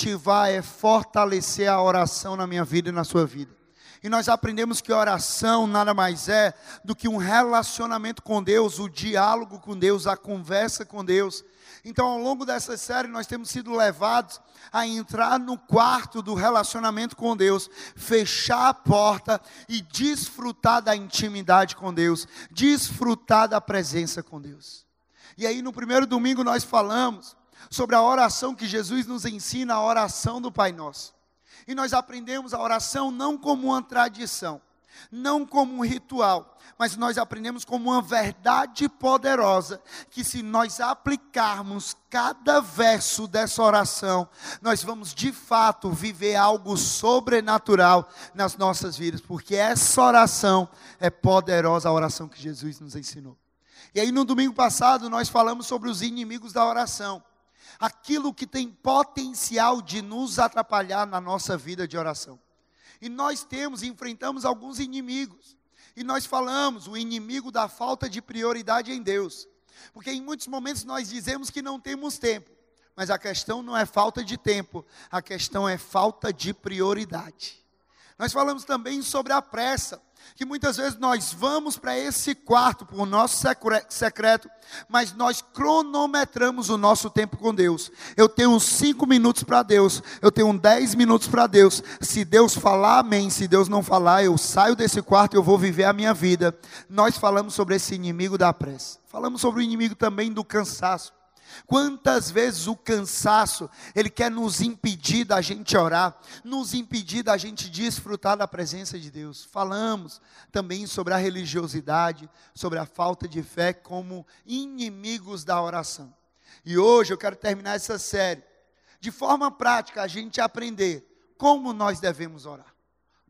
incentivar, é fortalecer a oração na minha vida e na sua vida. E nós aprendemos que oração nada mais é do que um relacionamento com Deus, o diálogo com Deus, a conversa com Deus. Então, ao longo dessa série, nós temos sido levados a entrar no quarto do relacionamento com Deus, fechar a porta e desfrutar da intimidade com Deus, desfrutar da presença com Deus. E aí, no primeiro domingo, nós falamos sobre a oração que Jesus nos ensina, a oração do Pai Nosso. E nós aprendemos a oração não como uma tradição, não como um ritual, mas nós aprendemos como uma verdade poderosa, que se nós aplicarmos cada verso dessa oração, nós vamos de fato viver algo sobrenatural nas nossas vidas, porque essa oração é poderosa, a oração que Jesus nos ensinou. E aí no domingo passado nós falamos sobre os inimigos da oração aquilo que tem potencial de nos atrapalhar na nossa vida de oração. E nós temos, enfrentamos alguns inimigos. E nós falamos o inimigo da falta de prioridade em Deus. Porque em muitos momentos nós dizemos que não temos tempo. Mas a questão não é falta de tempo, a questão é falta de prioridade. Nós falamos também sobre a pressa que muitas vezes nós vamos para esse quarto, o nosso secreto, mas nós cronometramos o nosso tempo com Deus. Eu tenho cinco minutos para Deus, eu tenho dez minutos para Deus. Se Deus falar, amém. Se Deus não falar, eu saio desse quarto e eu vou viver a minha vida. Nós falamos sobre esse inimigo da pressa. Falamos sobre o inimigo também do cansaço. Quantas vezes o cansaço, ele quer nos impedir da gente orar, nos impedir da gente desfrutar da presença de Deus. Falamos também sobre a religiosidade, sobre a falta de fé como inimigos da oração. E hoje eu quero terminar essa série de forma prática a gente aprender como nós devemos orar.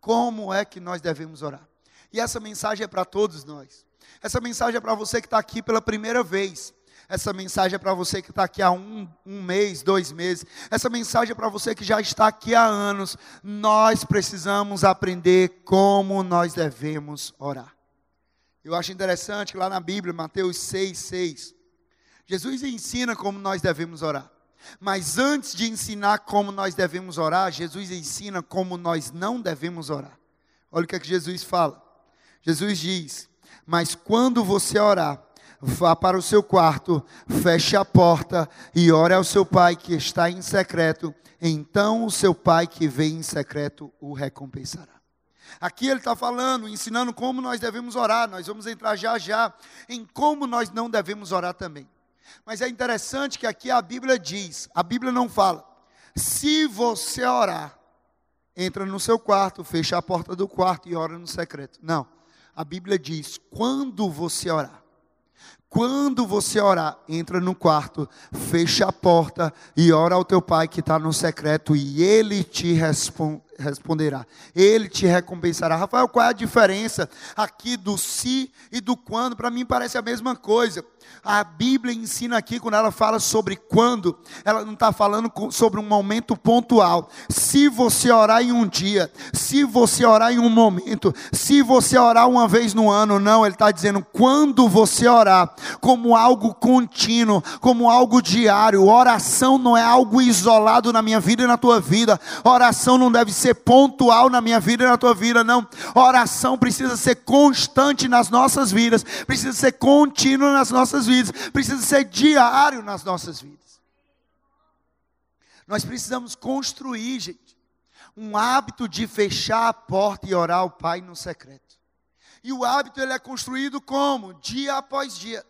Como é que nós devemos orar? E essa mensagem é para todos nós. Essa mensagem é para você que está aqui pela primeira vez. Essa mensagem é para você que está aqui há um, um mês, dois meses. Essa mensagem é para você que já está aqui há anos. Nós precisamos aprender como nós devemos orar. Eu acho interessante que lá na Bíblia, Mateus 6, 6, Jesus ensina como nós devemos orar. Mas antes de ensinar como nós devemos orar, Jesus ensina como nós não devemos orar. Olha o que, é que Jesus fala. Jesus diz: Mas quando você orar, vá para o seu quarto, feche a porta e ore ao seu pai que está em secreto. Então o seu pai que vem em secreto o recompensará. Aqui ele está falando, ensinando como nós devemos orar. Nós vamos entrar já já em como nós não devemos orar também. Mas é interessante que aqui a Bíblia diz: a Bíblia não fala, se você orar, entra no seu quarto, fecha a porta do quarto e ora no secreto. Não. A Bíblia diz: quando você orar. Quando você orar, entra no quarto, fecha a porta e ora ao teu pai que está no secreto e ele te responderá. Ele te recompensará. Rafael, qual é a diferença aqui do se e do quando? Para mim parece a mesma coisa. A Bíblia ensina aqui, quando ela fala sobre quando, ela não está falando sobre um momento pontual. Se você orar em um dia, se você orar em um momento, se você orar uma vez no ano, não, ele está dizendo quando você orar, como algo contínuo, como algo diário. Oração não é algo isolado na minha vida e na tua vida. Oração não deve ser pontual na minha vida e na tua vida, não. Oração precisa ser constante nas nossas vidas, precisa ser contínua nas nossas vidas vidas, precisa ser diário nas nossas vidas. Nós precisamos construir, gente, um hábito de fechar a porta e orar ao Pai no secreto. E o hábito ele é construído como? Dia após dia.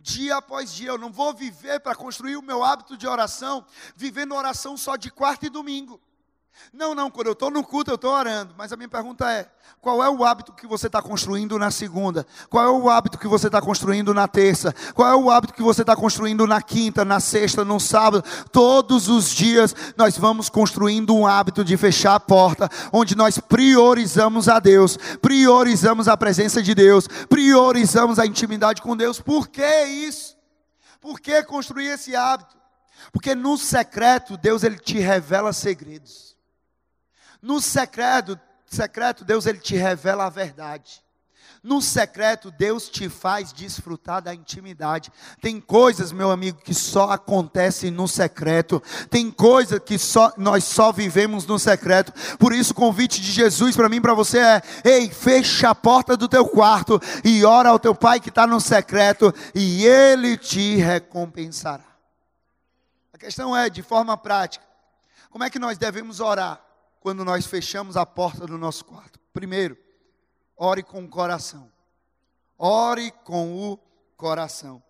Dia após dia, eu não vou viver para construir o meu hábito de oração, vivendo oração só de quarta e domingo. Não, não, quando eu estou no culto eu estou orando, mas a minha pergunta é: qual é o hábito que você está construindo na segunda? Qual é o hábito que você está construindo na terça? Qual é o hábito que você está construindo na quinta, na sexta, no sábado? Todos os dias nós vamos construindo um hábito de fechar a porta, onde nós priorizamos a Deus, priorizamos a presença de Deus, priorizamos a intimidade com Deus. Por que isso? Por que construir esse hábito? Porque no secreto Deus ele te revela segredos. No secreto, secreto, Deus ele te revela a verdade. No secreto, Deus te faz desfrutar da intimidade. Tem coisas, meu amigo, que só acontecem no secreto. Tem coisas que só nós só vivemos no secreto. Por isso, o convite de Jesus para mim, para você é: ei, fecha a porta do teu quarto e ora ao teu Pai que está no secreto, e Ele te recompensará. A questão é, de forma prática, como é que nós devemos orar quando nós fechamos a porta do nosso quarto? Primeiro, ore com o coração. Ore com o coração.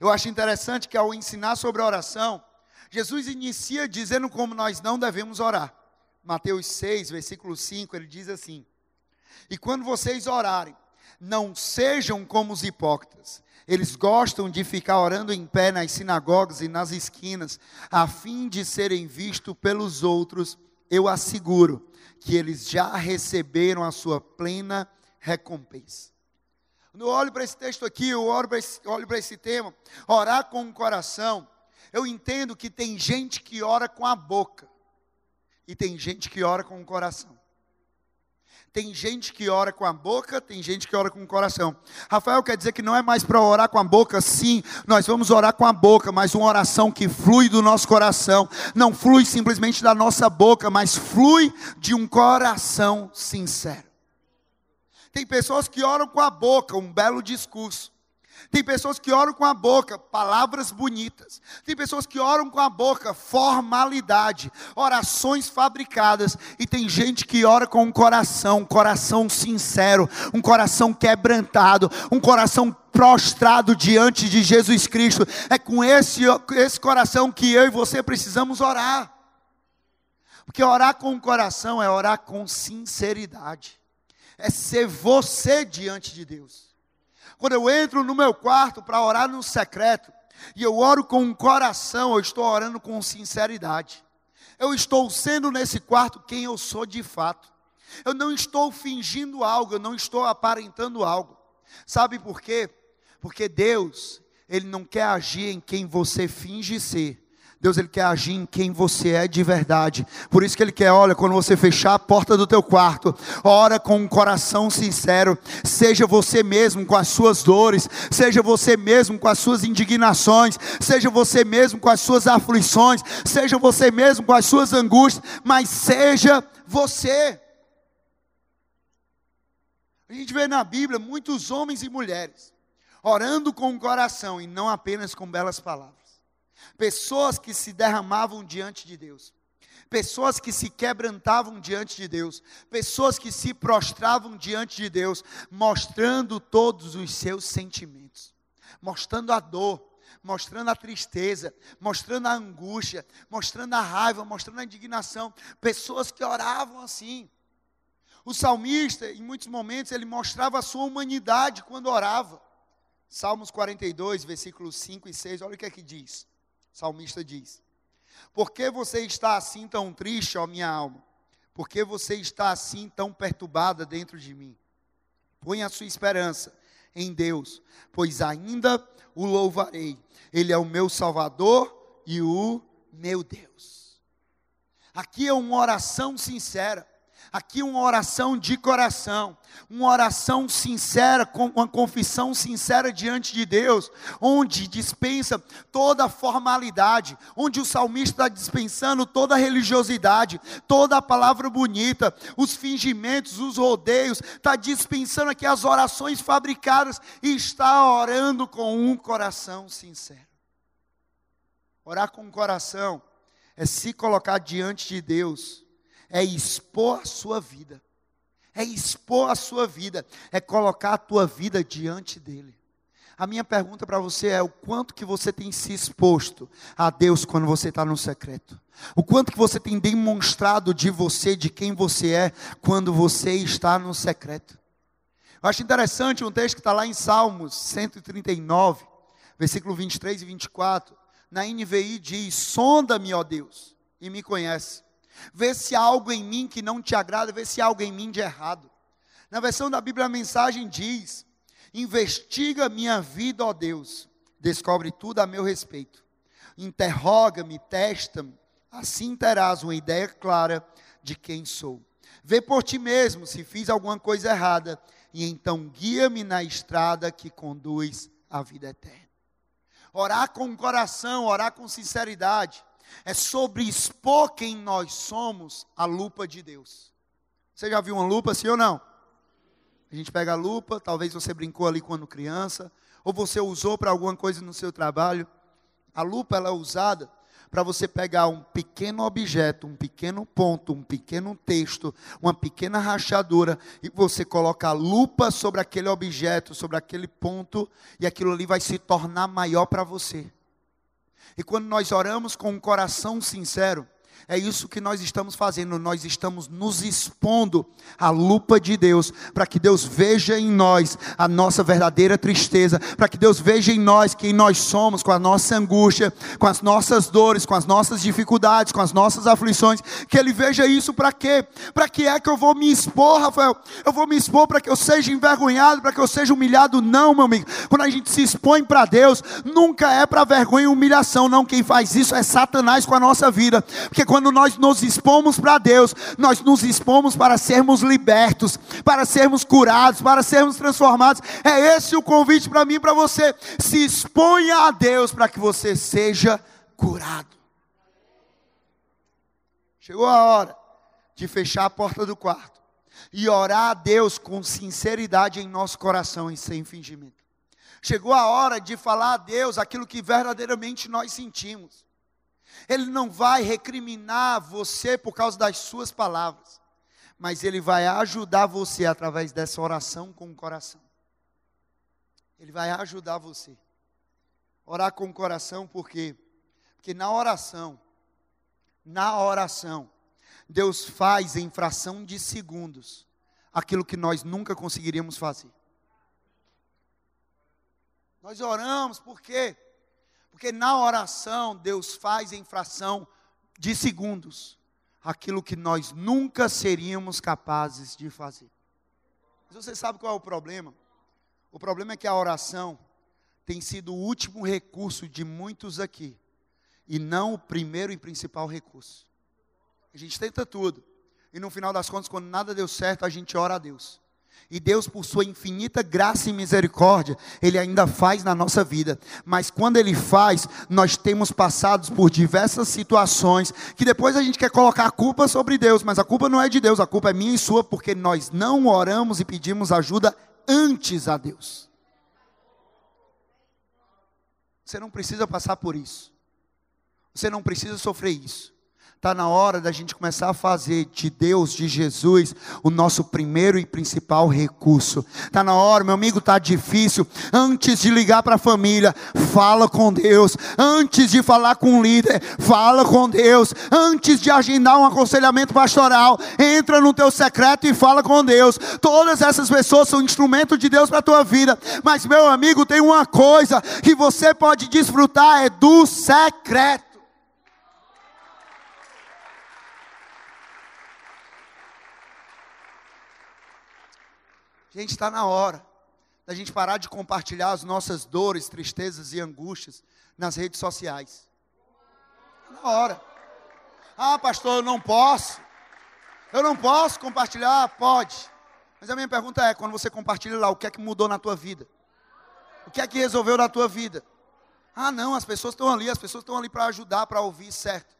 Eu acho interessante que ao ensinar sobre oração, Jesus inicia dizendo como nós não devemos orar. Mateus 6, versículo 5, ele diz assim: E quando vocês orarem, não sejam como os hipócritas. Eles gostam de ficar orando em pé nas sinagogas e nas esquinas, a fim de serem vistos pelos outros. Eu asseguro que eles já receberam a sua plena recompensa. Quando eu olho para esse texto aqui, eu olho para esse, olho para esse tema, orar com o coração, eu entendo que tem gente que ora com a boca, e tem gente que ora com o coração. Tem gente que ora com a boca, tem gente que ora com o coração. Rafael quer dizer que não é mais para orar com a boca, sim, nós vamos orar com a boca, mas uma oração que flui do nosso coração, não flui simplesmente da nossa boca, mas flui de um coração sincero. Tem pessoas que oram com a boca, um belo discurso. Tem pessoas que oram com a boca, palavras bonitas. Tem pessoas que oram com a boca, formalidade, orações fabricadas. E tem gente que ora com um coração, um coração sincero, um coração quebrantado, um coração prostrado diante de Jesus Cristo. É com esse, esse coração que eu e você precisamos orar. Porque orar com o coração é orar com sinceridade é ser você diante de Deus. Quando eu entro no meu quarto para orar no secreto, e eu oro com um coração, eu estou orando com sinceridade. Eu estou sendo nesse quarto quem eu sou de fato. Eu não estou fingindo algo, eu não estou aparentando algo. Sabe por quê? Porque Deus, Ele não quer agir em quem você finge ser, Deus ele quer agir em quem você é de verdade. Por isso que ele quer, olha, quando você fechar a porta do teu quarto, ora com um coração sincero, seja você mesmo com as suas dores, seja você mesmo com as suas indignações, seja você mesmo com as suas aflições, seja você mesmo com as suas angústias, mas seja você. A gente vê na Bíblia muitos homens e mulheres orando com o coração e não apenas com belas palavras pessoas que se derramavam diante de Deus, pessoas que se quebrantavam diante de Deus, pessoas que se prostravam diante de Deus, mostrando todos os seus sentimentos, mostrando a dor, mostrando a tristeza, mostrando a angústia, mostrando a raiva, mostrando a indignação, pessoas que oravam assim. O salmista, em muitos momentos, ele mostrava a sua humanidade quando orava. Salmos 42, versículos 5 e 6, olha o que é que diz. O salmista diz: Por que você está assim tão triste, ó minha alma? Por que você está assim tão perturbada dentro de mim? Põe a sua esperança em Deus, pois ainda o louvarei. Ele é o meu Salvador e o meu Deus. Aqui é uma oração sincera. Aqui uma oração de coração, uma oração sincera, uma confissão sincera diante de Deus, onde dispensa toda formalidade, onde o salmista está dispensando toda religiosidade, toda a palavra bonita, os fingimentos, os rodeios, está dispensando aqui as orações fabricadas e está orando com um coração sincero. Orar com o coração é se colocar diante de Deus é expor a sua vida. É expor a sua vida, é colocar a tua vida diante dele. A minha pergunta para você é o quanto que você tem se exposto a Deus quando você está no secreto. O quanto que você tem demonstrado de você, de quem você é, quando você está no secreto. Eu acho interessante um texto que está lá em Salmos 139, versículo 23 e 24. Na NVI diz: Sonda-me, ó Deus, e me conhece. Vê se há algo em mim que não te agrada, vê se há algo em mim de errado. Na versão da Bíblia a mensagem diz: Investiga minha vida, ó Deus, descobre tudo a meu respeito. Interroga-me, testa-me, assim terás uma ideia clara de quem sou. Vê por ti mesmo se fiz alguma coisa errada e então guia-me na estrada que conduz à vida eterna. Orar com coração, orar com sinceridade, é sobre expor quem nós somos à lupa de Deus. Você já viu uma lupa, sim ou não? A gente pega a lupa, talvez você brincou ali quando criança, ou você usou para alguma coisa no seu trabalho. A lupa ela é usada para você pegar um pequeno objeto, um pequeno ponto, um pequeno texto, uma pequena rachadura, e você coloca a lupa sobre aquele objeto, sobre aquele ponto, e aquilo ali vai se tornar maior para você. E quando nós oramos com um coração sincero, é isso que nós estamos fazendo, nós estamos nos expondo à lupa de Deus, para que Deus veja em nós a nossa verdadeira tristeza, para que Deus veja em nós quem nós somos, com a nossa angústia, com as nossas dores, com as nossas dificuldades, com as nossas aflições, que Ele veja isso para quê? Para que é que eu vou me expor, Rafael? Eu vou me expor para que eu seja envergonhado, para que eu seja humilhado? Não, meu amigo. Quando a gente se expõe para Deus, nunca é para vergonha e humilhação, não. Quem faz isso é Satanás com a nossa vida, porque quando nós nos expomos para Deus, nós nos expomos para sermos libertos, para sermos curados, para sermos transformados. É esse o convite para mim e para você. Se exponha a Deus para que você seja curado. Chegou a hora de fechar a porta do quarto e orar a Deus com sinceridade em nosso coração e sem fingimento. Chegou a hora de falar a Deus aquilo que verdadeiramente nós sentimos. Ele não vai recriminar você por causa das suas palavras, mas ele vai ajudar você através dessa oração com o coração. Ele vai ajudar você. Orar com o coração, por quê? Porque na oração, na oração, Deus faz em fração de segundos aquilo que nós nunca conseguiríamos fazer. Nós oramos, por quê? Porque na oração, Deus faz em fração de segundos aquilo que nós nunca seríamos capazes de fazer. Mas você sabe qual é o problema? O problema é que a oração tem sido o último recurso de muitos aqui, e não o primeiro e principal recurso. A gente tenta tudo, e no final das contas, quando nada deu certo, a gente ora a Deus. E Deus, por sua infinita graça e misericórdia, Ele ainda faz na nossa vida. Mas quando Ele faz, nós temos passado por diversas situações que depois a gente quer colocar a culpa sobre Deus, mas a culpa não é de Deus, a culpa é minha e sua, porque nós não oramos e pedimos ajuda antes a Deus. Você não precisa passar por isso. Você não precisa sofrer isso. Está na hora da gente começar a fazer de Deus, de Jesus, o nosso primeiro e principal recurso. Está na hora, meu amigo, está difícil. Antes de ligar para a família, fala com Deus. Antes de falar com o líder, fala com Deus. Antes de agendar um aconselhamento pastoral, entra no teu secreto e fala com Deus. Todas essas pessoas são instrumento de Deus para a tua vida. Mas, meu amigo, tem uma coisa que você pode desfrutar: é do secreto. Gente, está na hora da gente parar de compartilhar as nossas dores, tristezas e angústias nas redes sociais. Está na hora. Ah, pastor, eu não posso. Eu não posso compartilhar? Pode. Mas a minha pergunta é: quando você compartilha lá, o que é que mudou na tua vida? O que é que resolveu na tua vida? Ah, não, as pessoas estão ali, as pessoas estão ali para ajudar, para ouvir, certo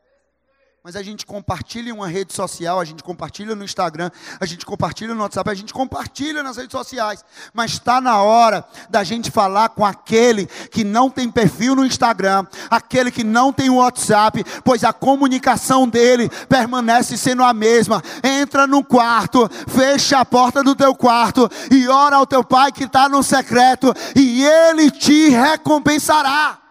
mas a gente compartilha em uma rede social, a gente compartilha no Instagram, a gente compartilha no WhatsApp, a gente compartilha nas redes sociais. Mas está na hora da gente falar com aquele que não tem perfil no Instagram, aquele que não tem o WhatsApp, pois a comunicação dele permanece sendo a mesma. Entra no quarto, fecha a porta do teu quarto e ora ao teu pai que está no secreto, e ele te recompensará.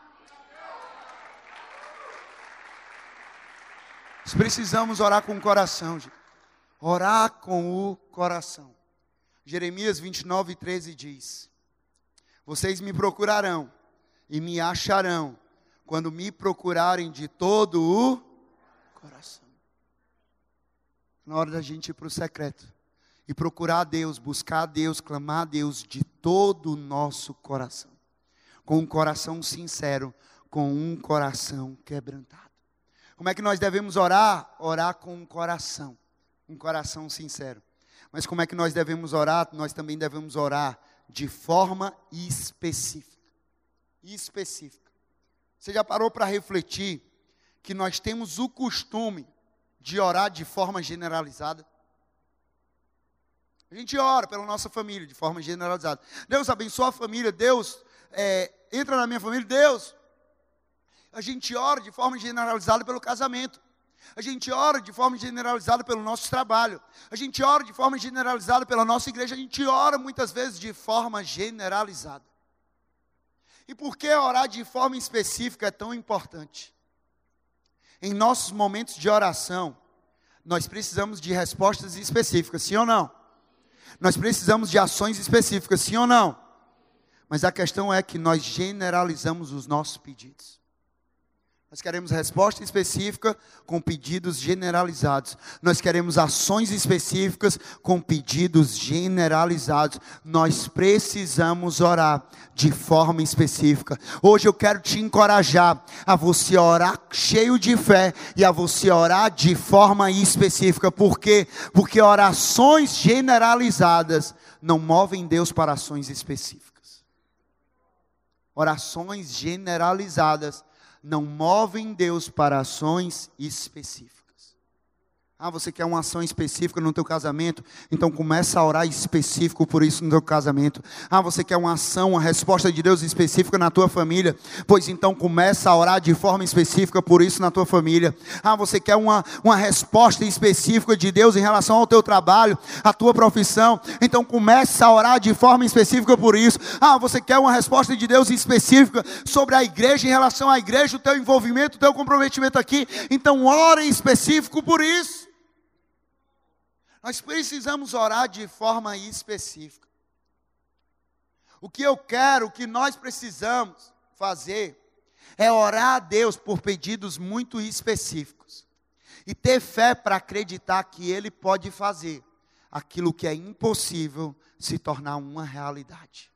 Nós precisamos orar com o coração, gente. Orar com o coração. Jeremias 29, 13 diz: Vocês me procurarão e me acharão quando me procurarem de todo o coração. Na hora da gente ir para o secreto e procurar a Deus, buscar a Deus, clamar a Deus de todo o nosso coração, com um coração sincero, com um coração quebrantado. Como é que nós devemos orar? Orar com um coração, um coração sincero. Mas como é que nós devemos orar? Nós também devemos orar de forma específica. Específica. Você já parou para refletir que nós temos o costume de orar de forma generalizada? A gente ora pela nossa família de forma generalizada. Deus abençoa a família, Deus é, entra na minha família, Deus. A gente ora de forma generalizada pelo casamento. A gente ora de forma generalizada pelo nosso trabalho. A gente ora de forma generalizada pela nossa igreja. A gente ora muitas vezes de forma generalizada. E por que orar de forma específica é tão importante? Em nossos momentos de oração, nós precisamos de respostas específicas, sim ou não? Nós precisamos de ações específicas, sim ou não? Mas a questão é que nós generalizamos os nossos pedidos. Nós queremos resposta específica com pedidos generalizados. Nós queremos ações específicas com pedidos generalizados. Nós precisamos orar de forma específica. Hoje eu quero te encorajar a você orar cheio de fé e a você orar de forma específica. Por quê? Porque orações generalizadas não movem Deus para ações específicas. Orações generalizadas não movem Deus para ações específicas. Ah, você quer uma ação específica no teu casamento? Então começa a orar específico por isso no teu casamento. Ah, você quer uma ação, uma resposta de Deus específica na tua família? Pois então começa a orar de forma específica por isso na tua família. Ah, você quer uma, uma resposta específica de Deus em relação ao teu trabalho, à tua profissão? Então começa a orar de forma específica por isso. Ah, você quer uma resposta de Deus específica sobre a igreja em relação à igreja, o teu envolvimento, o teu comprometimento aqui? Então ore específico por isso. Nós precisamos orar de forma específica. O que eu quero, o que nós precisamos fazer, é orar a Deus por pedidos muito específicos. E ter fé para acreditar que Ele pode fazer aquilo que é impossível se tornar uma realidade.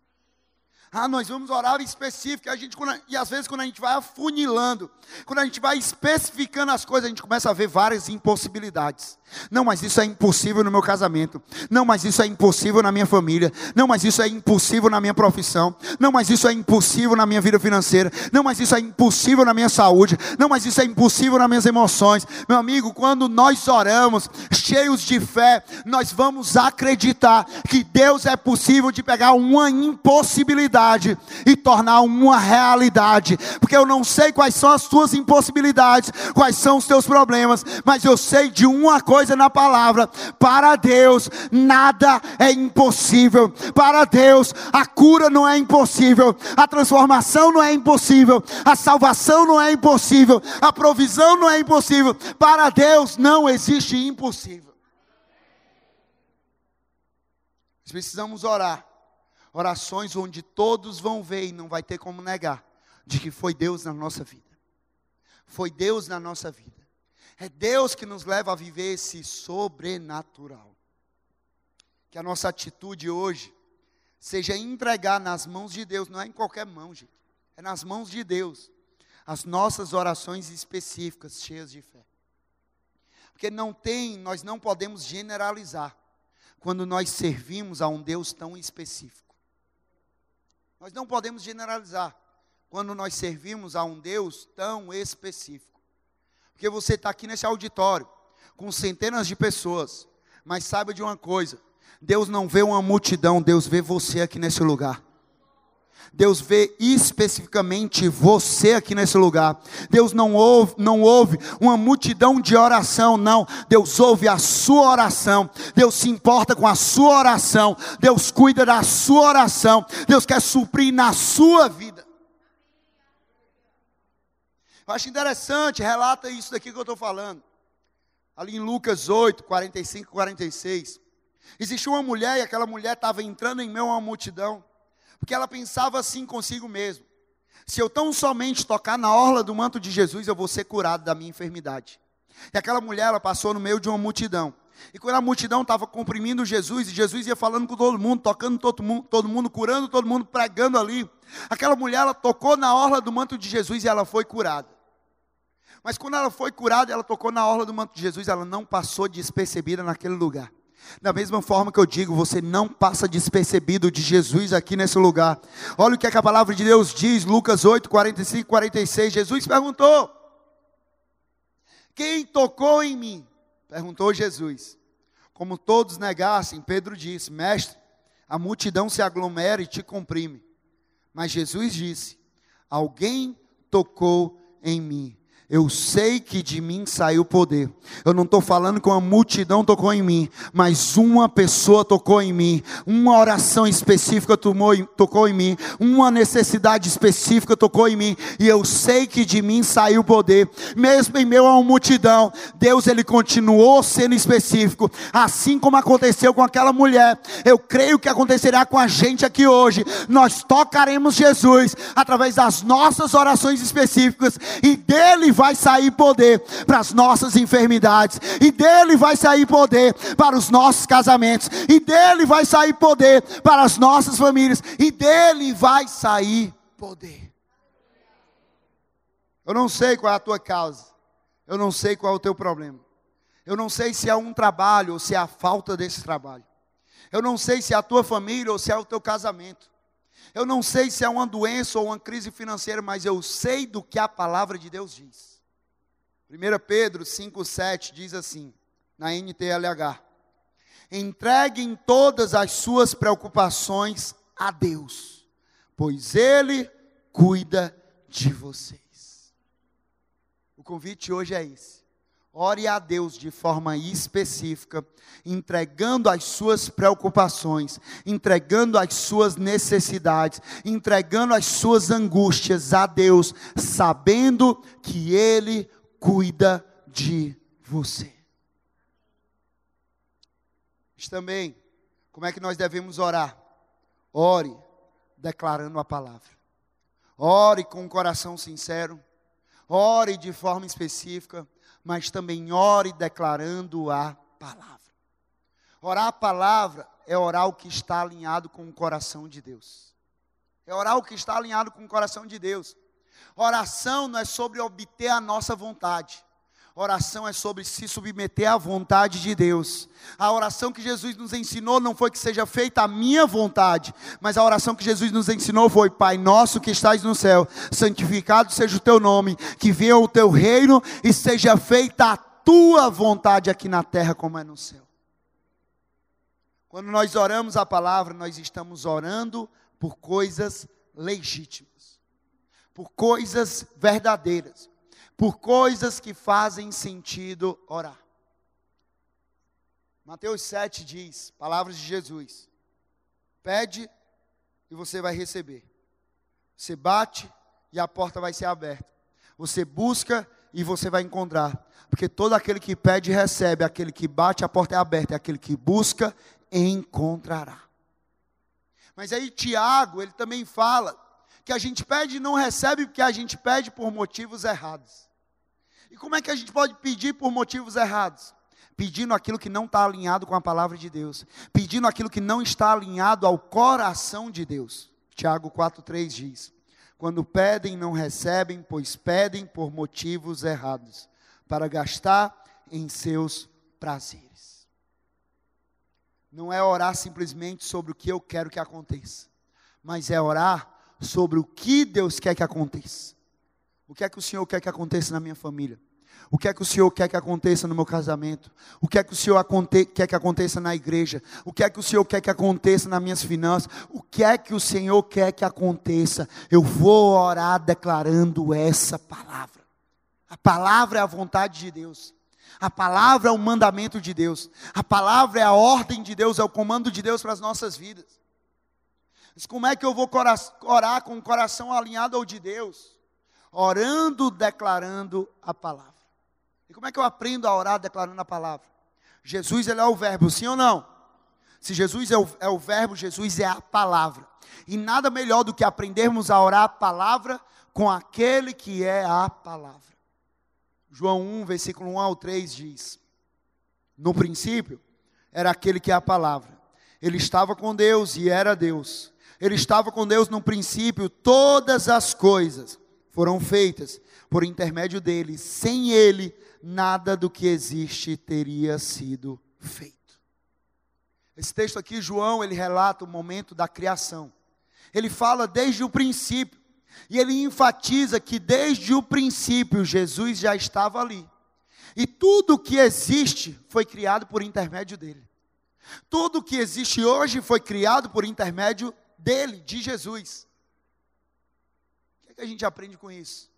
Ah, nós vamos orar específico. A gente, e às vezes, quando a gente vai afunilando, quando a gente vai especificando as coisas, a gente começa a ver várias impossibilidades. Não, mas isso é impossível no meu casamento. Não, mas isso é impossível na minha família. Não, mas isso é impossível na minha profissão. Não, mas isso é impossível na minha vida financeira. Não, mas isso é impossível na minha saúde. Não, mas isso é impossível nas minhas emoções. Meu amigo, quando nós oramos cheios de fé, nós vamos acreditar que Deus é possível de pegar uma impossibilidade e tornar uma realidade. Porque eu não sei quais são as tuas impossibilidades, quais são os teus problemas, mas eu sei de uma coisa na palavra: para Deus nada é impossível. Para Deus a cura não é impossível, a transformação não é impossível, a salvação não é impossível, a provisão não é impossível. Para Deus não existe impossível. Precisamos orar orações onde todos vão ver e não vai ter como negar de que foi Deus na nossa vida. Foi Deus na nossa vida. É Deus que nos leva a viver esse sobrenatural. Que a nossa atitude hoje seja entregar nas mãos de Deus, não é em qualquer mão, gente. É nas mãos de Deus. As nossas orações específicas, cheias de fé. Porque não tem, nós não podemos generalizar quando nós servimos a um Deus tão específico. Nós não podemos generalizar quando nós servimos a um Deus tão específico. Porque você está aqui nesse auditório com centenas de pessoas, mas saiba de uma coisa: Deus não vê uma multidão, Deus vê você aqui nesse lugar. Deus vê especificamente você aqui nesse lugar. Deus não ouve, não ouve uma multidão de oração, não. Deus ouve a sua oração. Deus se importa com a sua oração. Deus cuida da sua oração. Deus quer suprir na sua vida. Eu acho interessante, relata isso daqui que eu estou falando. Ali em Lucas 8, 45 e 46. Existiu uma mulher e aquela mulher estava entrando em meio a uma multidão. Porque ela pensava assim consigo mesmo: se eu tão somente tocar na orla do manto de Jesus, eu vou ser curado da minha enfermidade. E aquela mulher, ela passou no meio de uma multidão. E quando a multidão estava comprimindo Jesus, e Jesus ia falando com todo mundo, tocando todo mundo, todo mundo, curando todo mundo, pregando ali. Aquela mulher, ela tocou na orla do manto de Jesus e ela foi curada. Mas quando ela foi curada, ela tocou na orla do manto de Jesus, ela não passou despercebida naquele lugar. Da mesma forma que eu digo, você não passa despercebido de Jesus aqui nesse lugar. Olha o que, é que a palavra de Deus diz, Lucas 8, 45 e 46. Jesus perguntou: Quem tocou em mim? Perguntou Jesus. Como todos negassem, Pedro disse: Mestre, a multidão se aglomera e te comprime. Mas Jesus disse: Alguém tocou em mim. Eu sei que de mim saiu poder. Eu não estou falando que uma multidão tocou em mim, mas uma pessoa tocou em mim. Uma oração específica tomou, tocou em mim. Uma necessidade específica tocou em mim. E eu sei que de mim saiu poder. Mesmo em meio a uma multidão, Deus ele continuou sendo específico. Assim como aconteceu com aquela mulher, eu creio que acontecerá com a gente aqui hoje. Nós tocaremos Jesus através das nossas orações específicas e dele vai sair poder para as nossas enfermidades, e dele vai sair poder para os nossos casamentos, e dele vai sair poder para as nossas famílias, e dele vai sair poder. Eu não sei qual é a tua causa, eu não sei qual é o teu problema, eu não sei se é um trabalho ou se é a falta desse trabalho, eu não sei se é a tua família ou se é o teu casamento. Eu não sei se é uma doença ou uma crise financeira, mas eu sei do que a palavra de Deus diz. 1 Pedro 5,7 diz assim, na NTLH: Entreguem todas as suas preocupações a Deus, pois Ele cuida de vocês. O convite hoje é esse. Ore a Deus de forma específica, entregando as suas preocupações, entregando as suas necessidades, entregando as suas angústias a Deus, sabendo que Ele cuida de você. Mas também, como é que nós devemos orar? Ore declarando a palavra. Ore com um coração sincero. Ore de forma específica mas também ore declarando a palavra. Orar a palavra é orar o que está alinhado com o coração de Deus. É orar o que está alinhado com o coração de Deus. Oração não é sobre obter a nossa vontade. Oração é sobre se submeter à vontade de Deus. A oração que Jesus nos ensinou não foi que seja feita a minha vontade, mas a oração que Jesus nos ensinou foi: Pai nosso que estás no céu, santificado seja o teu nome, que venha o teu reino e seja feita a tua vontade aqui na terra como é no céu. Quando nós oramos a palavra, nós estamos orando por coisas legítimas, por coisas verdadeiras por coisas que fazem sentido orar. Mateus 7 diz, palavras de Jesus: Pede e você vai receber. Você bate e a porta vai ser aberta. Você busca e você vai encontrar. Porque todo aquele que pede recebe, aquele que bate, a porta é aberta, e aquele que busca encontrará. Mas aí Tiago, ele também fala que a gente pede e não recebe porque a gente pede por motivos errados. E como é que a gente pode pedir por motivos errados? Pedindo aquilo que não está alinhado com a palavra de Deus, pedindo aquilo que não está alinhado ao coração de Deus. Tiago 4,3 diz: Quando pedem, não recebem, pois pedem por motivos errados, para gastar em seus prazeres. Não é orar simplesmente sobre o que eu quero que aconteça, mas é orar sobre o que Deus quer que aconteça. O que é que o Senhor quer que aconteça na minha família? O que é que o Senhor quer que aconteça no meu casamento? O que é que o Senhor quer que aconteça na igreja? O que é que o Senhor quer que aconteça nas minhas finanças? O que é que o Senhor quer que aconteça? Eu vou orar declarando essa palavra. A palavra é a vontade de Deus. A palavra é o mandamento de Deus. A palavra é a ordem de Deus, é o comando de Deus para as nossas vidas. Mas como é que eu vou orar com o coração alinhado ao de Deus? Orando, declarando a palavra. E como é que eu aprendo a orar declarando a palavra? Jesus ele é o verbo, sim ou não? Se Jesus é o, é o verbo, Jesus é a palavra. E nada melhor do que aprendermos a orar a palavra com aquele que é a palavra. João 1, versículo 1 ao 3 diz: No princípio era aquele que é a palavra. Ele estava com Deus e era Deus. Ele estava com Deus no princípio, todas as coisas foram feitas por intermédio dele. Sem ele, nada do que existe teria sido feito. Esse texto aqui, João, ele relata o momento da criação. Ele fala desde o princípio. E ele enfatiza que desde o princípio Jesus já estava ali. E tudo que existe foi criado por intermédio dele. Tudo que existe hoje foi criado por intermédio dele, de Jesus. O que é que a gente aprende com isso?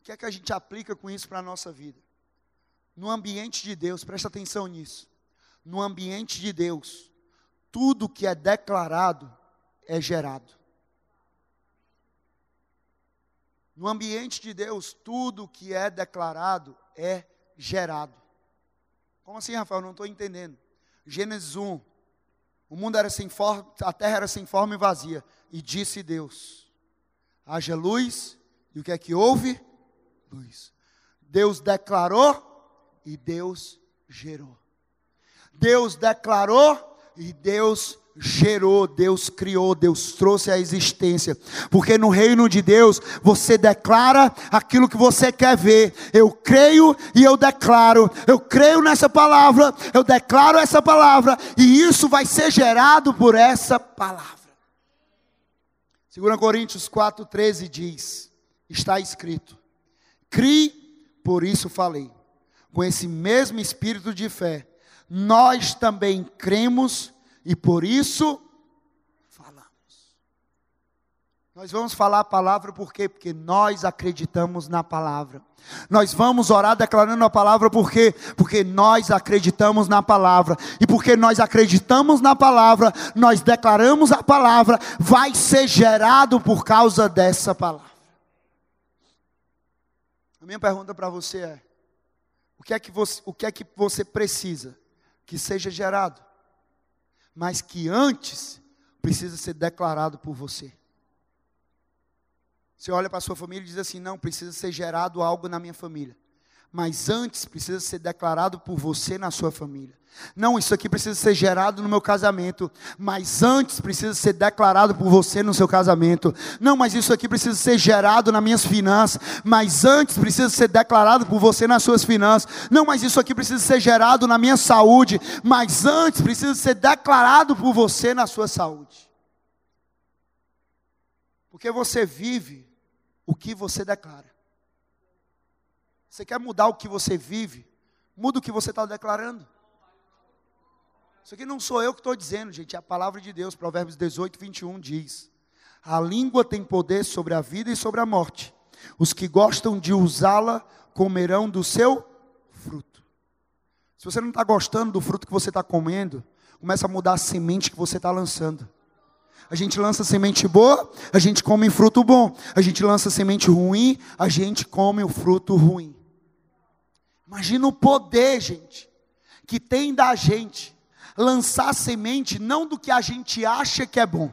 O que é que a gente aplica com isso para a nossa vida? No ambiente de Deus, presta atenção nisso. No ambiente de Deus, tudo que é declarado é gerado. No ambiente de Deus, tudo que é declarado é gerado. Como assim, Rafael? Não estou entendendo. Gênesis 1. O mundo era sem forma, a terra era sem forma e vazia. E disse Deus: haja luz. E o que é que houve? Luz. Deus declarou e Deus gerou. Deus declarou e Deus gerou, Deus criou, Deus trouxe a existência. Porque no reino de Deus, você declara aquilo que você quer ver. Eu creio e eu declaro. Eu creio nessa palavra, eu declaro essa palavra e isso vai ser gerado por essa palavra. 2 Coríntios 4:13 diz: Está escrito: Crie, por isso falei. Com esse mesmo espírito de fé, nós também cremos e por isso falamos. Nós vamos falar a palavra por quê? Porque nós acreditamos na palavra. Nós vamos orar declarando a palavra por quê? Porque nós acreditamos na palavra. E porque nós acreditamos na palavra, nós declaramos a palavra, vai ser gerado por causa dessa palavra. A minha pergunta para você é: o que é que você, o que é que você precisa que seja gerado? Mas que antes precisa ser declarado por você. Você olha para a sua família e diz assim: não, precisa ser gerado algo na minha família. Mas antes precisa ser declarado por você na sua família. Não, isso aqui precisa ser gerado no meu casamento, mas antes precisa ser declarado por você no seu casamento. Não, mas isso aqui precisa ser gerado nas minhas finanças, mas antes precisa ser declarado por você nas suas finanças. Não, mas isso aqui precisa ser gerado na minha saúde, mas antes precisa ser declarado por você na sua saúde. Porque você vive o que você declara. Você quer mudar o que você vive? Muda o que você está declarando. Isso aqui não sou eu que estou dizendo, gente, é a palavra de Deus, Provérbios 18, 21 diz: A língua tem poder sobre a vida e sobre a morte. Os que gostam de usá-la comerão do seu fruto. Se você não está gostando do fruto que você está comendo, começa a mudar a semente que você está lançando. A gente lança semente boa, a gente come fruto bom. A gente lança semente ruim, a gente come o fruto ruim. Imagina o poder, gente, que tem da gente lançar semente não do que a gente acha que é bom,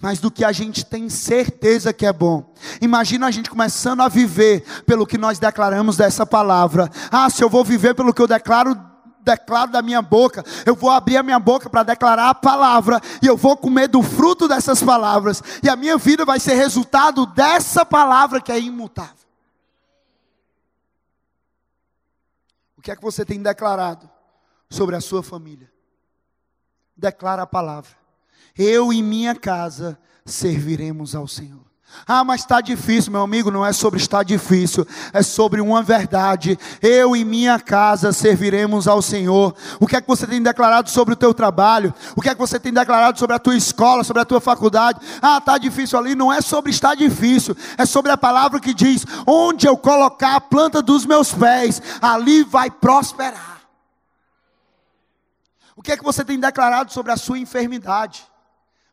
mas do que a gente tem certeza que é bom. Imagina a gente começando a viver pelo que nós declaramos dessa palavra. Ah, se eu vou viver pelo que eu declaro declaro da minha boca, eu vou abrir a minha boca para declarar a palavra, e eu vou comer do fruto dessas palavras, e a minha vida vai ser resultado dessa palavra que é imutável. O que é que você tem declarado sobre a sua família? declara a palavra: Eu e minha casa serviremos ao Senhor. Ah, mas está difícil, meu amigo. Não é sobre estar difícil, é sobre uma verdade. Eu e minha casa serviremos ao Senhor. O que é que você tem declarado sobre o teu trabalho? O que é que você tem declarado sobre a tua escola, sobre a tua faculdade? Ah, está difícil ali. Não é sobre estar difícil, é sobre a palavra que diz: Onde eu colocar a planta dos meus pés, ali vai prosperar. O que é que você tem declarado sobre a sua enfermidade?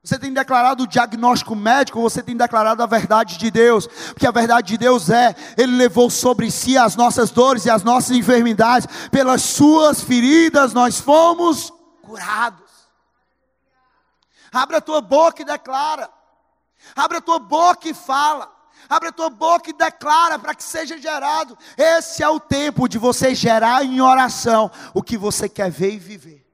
Você tem declarado o diagnóstico médico, você tem declarado a verdade de Deus, porque a verdade de Deus é, Ele levou sobre si as nossas dores e as nossas enfermidades, pelas suas feridas nós fomos curados. Abre a tua boca e declara, abre a tua boca e fala, abre a tua boca e declara para que seja gerado. Esse é o tempo de você gerar em oração o que você quer ver e viver.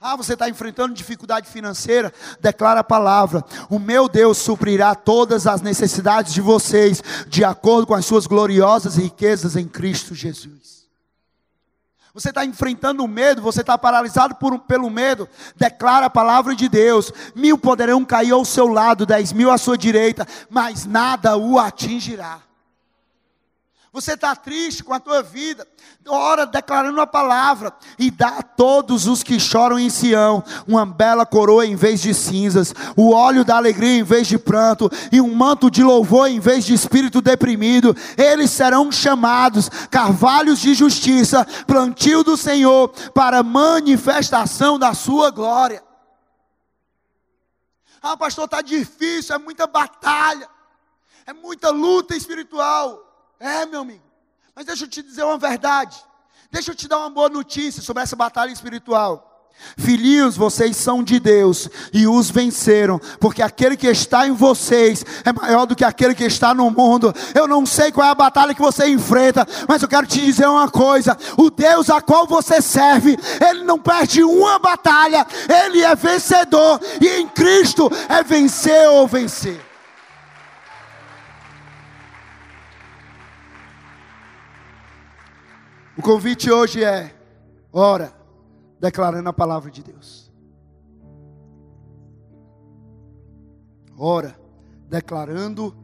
Ah, você está enfrentando dificuldade financeira? Declara a palavra: O meu Deus suprirá todas as necessidades de vocês, de acordo com as suas gloriosas riquezas em Cristo Jesus. Você está enfrentando o medo, você está paralisado por, pelo medo. Declara a palavra de Deus: mil poderão cair ao seu lado, dez mil à sua direita, mas nada o atingirá. Você está triste com a tua vida, ora declarando a palavra e dá a todos os que choram em Sião uma bela coroa em vez de cinzas, o óleo da alegria em vez de pranto e um manto de louvor em vez de espírito deprimido. Eles serão chamados carvalhos de justiça, plantio do Senhor para manifestação da sua glória. Ah, pastor, está difícil, é muita batalha, é muita luta espiritual. É, meu amigo. Mas deixa eu te dizer uma verdade. Deixa eu te dar uma boa notícia sobre essa batalha espiritual. Filhinhos, vocês são de Deus e os venceram, porque aquele que está em vocês é maior do que aquele que está no mundo. Eu não sei qual é a batalha que você enfrenta, mas eu quero te dizer uma coisa: o Deus a qual você serve, ele não perde uma batalha, ele é vencedor, e em Cristo é vencer ou vencer. O convite hoje é: ora, declarando a palavra de Deus. Ora, declarando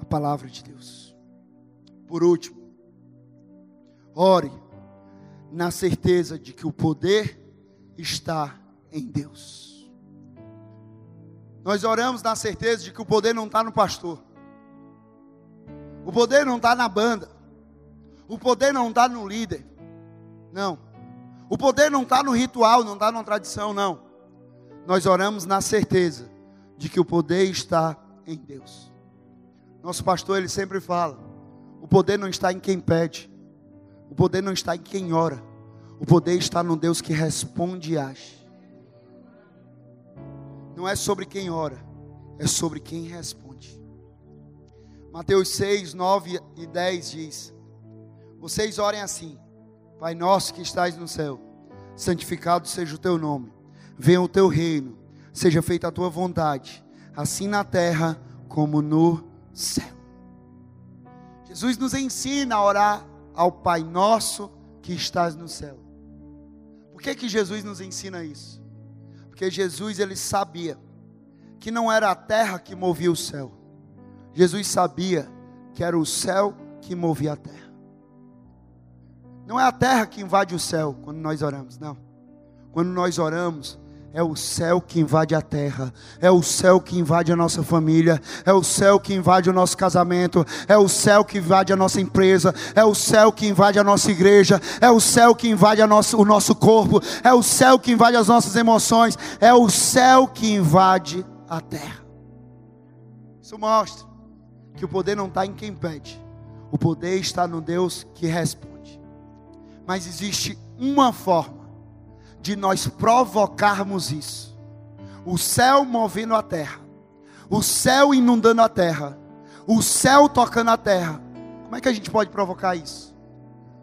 a palavra de Deus. Por último, ore na certeza de que o poder está em Deus. Nós oramos na certeza de que o poder não está no pastor, o poder não está na banda, o poder não está no líder. Não. O poder não está no ritual, não está na tradição, não. Nós oramos na certeza de que o poder está em Deus. Nosso pastor, ele sempre fala: o poder não está em quem pede, o poder não está em quem ora, o poder está no Deus que responde e age. Não é sobre quem ora, é sobre quem responde. Mateus 6, 9 e 10 diz: vocês orem assim: Pai nosso que estás no céu, santificado seja o teu nome, venha o teu reino, seja feita a tua vontade, assim na terra como no céu. Jesus nos ensina a orar ao Pai nosso que estás no céu. Por que que Jesus nos ensina isso? Porque Jesus ele sabia que não era a terra que movia o céu. Jesus sabia que era o céu que movia a terra. Não é a terra que invade o céu quando nós oramos, não. Quando nós oramos, é o céu que invade a terra, é o céu que invade a nossa família, é o céu que invade o nosso casamento, é o céu que invade a nossa empresa, é o céu que invade a nossa igreja, é o céu que invade nosso, o nosso corpo, é o céu que invade as nossas emoções, é o céu que invade a terra. Isso mostra que o poder não está em quem pede, o poder está no Deus que responde. Mas existe uma forma de nós provocarmos isso: o céu movendo a terra, o céu inundando a terra, o céu tocando a terra. Como é que a gente pode provocar isso?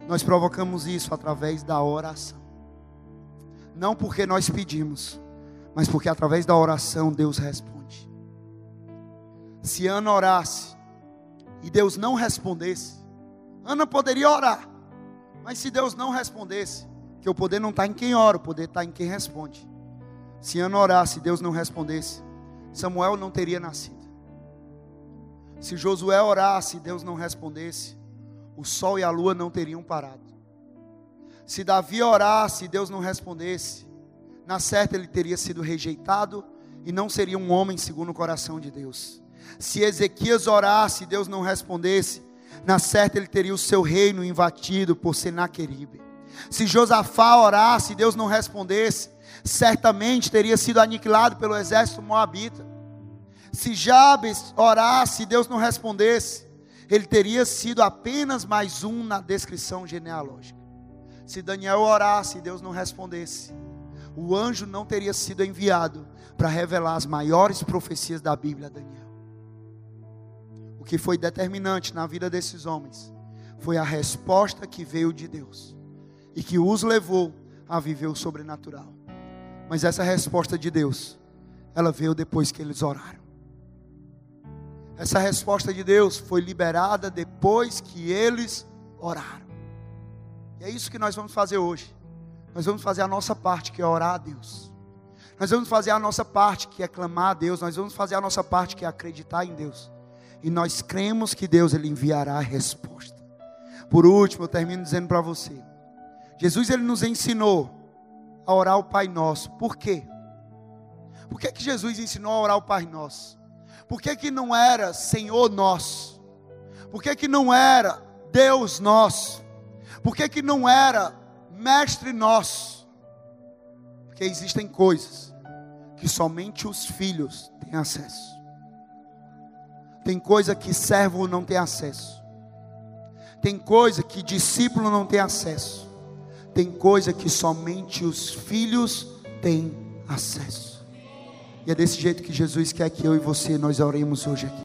Nós provocamos isso através da oração. Não porque nós pedimos, mas porque através da oração Deus responde. Se Ana orasse e Deus não respondesse, Ana poderia orar, mas se Deus não respondesse, que o poder não está em quem ora, o poder está em quem responde. Se Ana orasse e Deus não respondesse, Samuel não teria nascido. Se Josué orasse e Deus não respondesse, o sol e a lua não teriam parado. Se Davi orasse e Deus não respondesse, na certa ele teria sido rejeitado e não seria um homem segundo o coração de Deus. Se Ezequias orasse e Deus não respondesse, na certa ele teria o seu reino invadido por Senaqueribe. Se Josafá orasse e Deus não respondesse, certamente teria sido aniquilado pelo exército moabita. Se Jabes orasse e Deus não respondesse, ele teria sido apenas mais um na descrição genealógica. Se Daniel orasse e Deus não respondesse, o anjo não teria sido enviado para revelar as maiores profecias da Bíblia a Daniel que foi determinante na vida desses homens foi a resposta que veio de Deus e que os levou a viver o sobrenatural. Mas essa resposta de Deus, ela veio depois que eles oraram. Essa resposta de Deus foi liberada depois que eles oraram. E é isso que nós vamos fazer hoje. Nós vamos fazer a nossa parte, que é orar a Deus. Nós vamos fazer a nossa parte, que é clamar a Deus. Nós vamos fazer a nossa parte, que é acreditar em Deus. E nós cremos que Deus ele enviará a resposta. Por último, eu termino dizendo para você. Jesus ele nos ensinou a orar o Pai Nosso. Por quê? Por que, que Jesus ensinou a orar o Pai Nosso? Por que, que não era Senhor nosso? Por que, que não era Deus nosso? Por que, que não era Mestre nosso? Porque existem coisas que somente os filhos têm acesso. Tem coisa que servo não tem acesso. Tem coisa que discípulo não tem acesso. Tem coisa que somente os filhos têm acesso. E é desse jeito que Jesus quer que eu e você nós oremos hoje aqui.